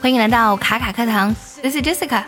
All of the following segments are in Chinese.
欢迎来到卡卡课堂，This is Jessica。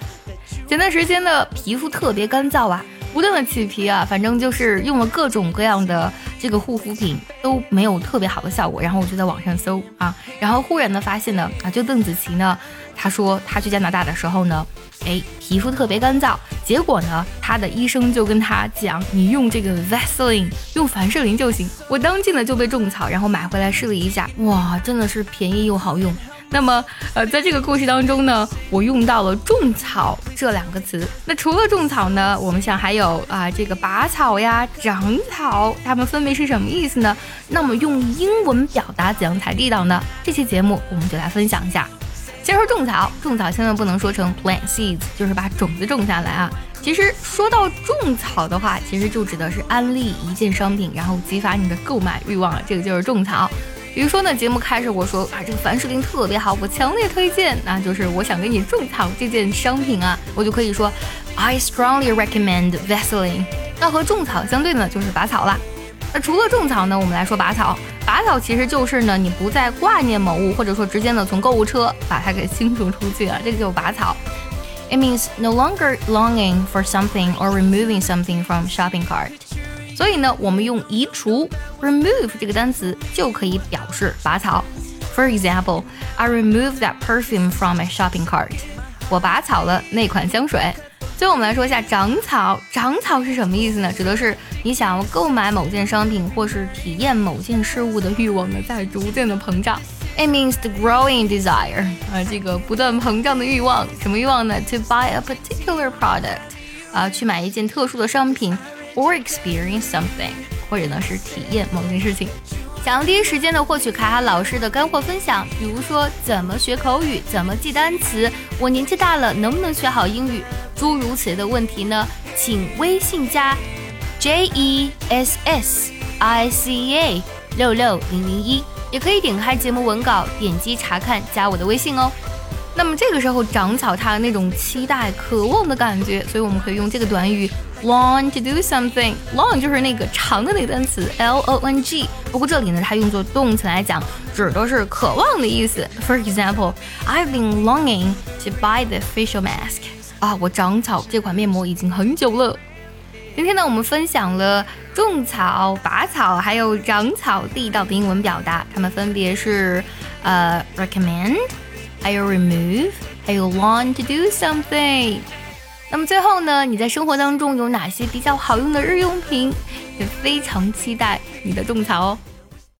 前段时间的皮肤特别干燥啊，不断的起皮啊，反正就是用了各种各样的这个护肤品都没有特别好的效果。然后我就在网上搜啊，然后忽然的发现呢啊，就邓紫棋呢，她说她去加拿大的时候呢，哎，皮肤特别干燥，结果呢，她的医生就跟她讲，你用这个 Vaseline，用凡士林就行。我当即呢就被种草，然后买回来试了一下，哇，真的是便宜又好用。那么，呃，在这个故事当中呢，我用到了种草这两个词。那除了种草呢，我们想还有啊，这个拔草呀、长草，它们分别是什么意思呢？那么用英文表达怎样才地道呢？这期节目我们就来分享一下。先说种草，种草千万不能说成 plant seeds，就是把种子种下来啊。其实说到种草的话，其实就指的是安利一件商品，然后激发你的购买欲望，这个就是种草。比如说呢，节目开始我说啊，这个凡士林特别好，我强烈推荐。那就是我想给你种草这件商品啊，我就可以说 I strongly recommend Vaseline。那和种草相对呢，就是拔草啦。那除了种草呢，我们来说拔草。拔草其实就是呢，你不再挂念某物，或者说直接呢从购物车把它给清除出去啊，这个就拔草。It means no longer longing for something or removing something from shopping cart. 所以呢，我们用移除 remove 这个单词就可以表示拔草。For example, I remove that perfume from my shopping cart. 我拔草了那款香水。最后我们来说一下长草。长草是什么意思呢？指的是你想要购买某件商品或是体验某件事物的欲望呢，在逐渐的膨胀。It means the growing desire 啊，这个不断膨胀的欲望。什么欲望呢？To buy a particular product 啊，去买一件特殊的商品。Or experience something，或者呢是体验某件事情。想要第一时间的获取卡卡老师的干货分享，比如说怎么学口语，怎么记单词，我年纪大了能不能学好英语，诸如此类的问题呢？请微信加 J E S S I C A 六六零零一，也可以点开节目文稿，点击查看，加我的微信哦。那么这个时候长草，它的那种期待、渴望的感觉，所以我们可以用这个短语 long to do something。long 就是那个长的那个单词 L O N G。不过这里呢，它用作动词来讲，指的是渴望的意思。For example, I've been longing to buy the facial mask。啊，我长草这款面膜已经很久了。今天呢，我们分享了种草、拔草还有长草地道的英文表达，它们分别是呃 recommend。还有 remove，还有 want to do something。那么最后呢，你在生活当中有哪些比较好用的日用品？也非常期待你的种草哦。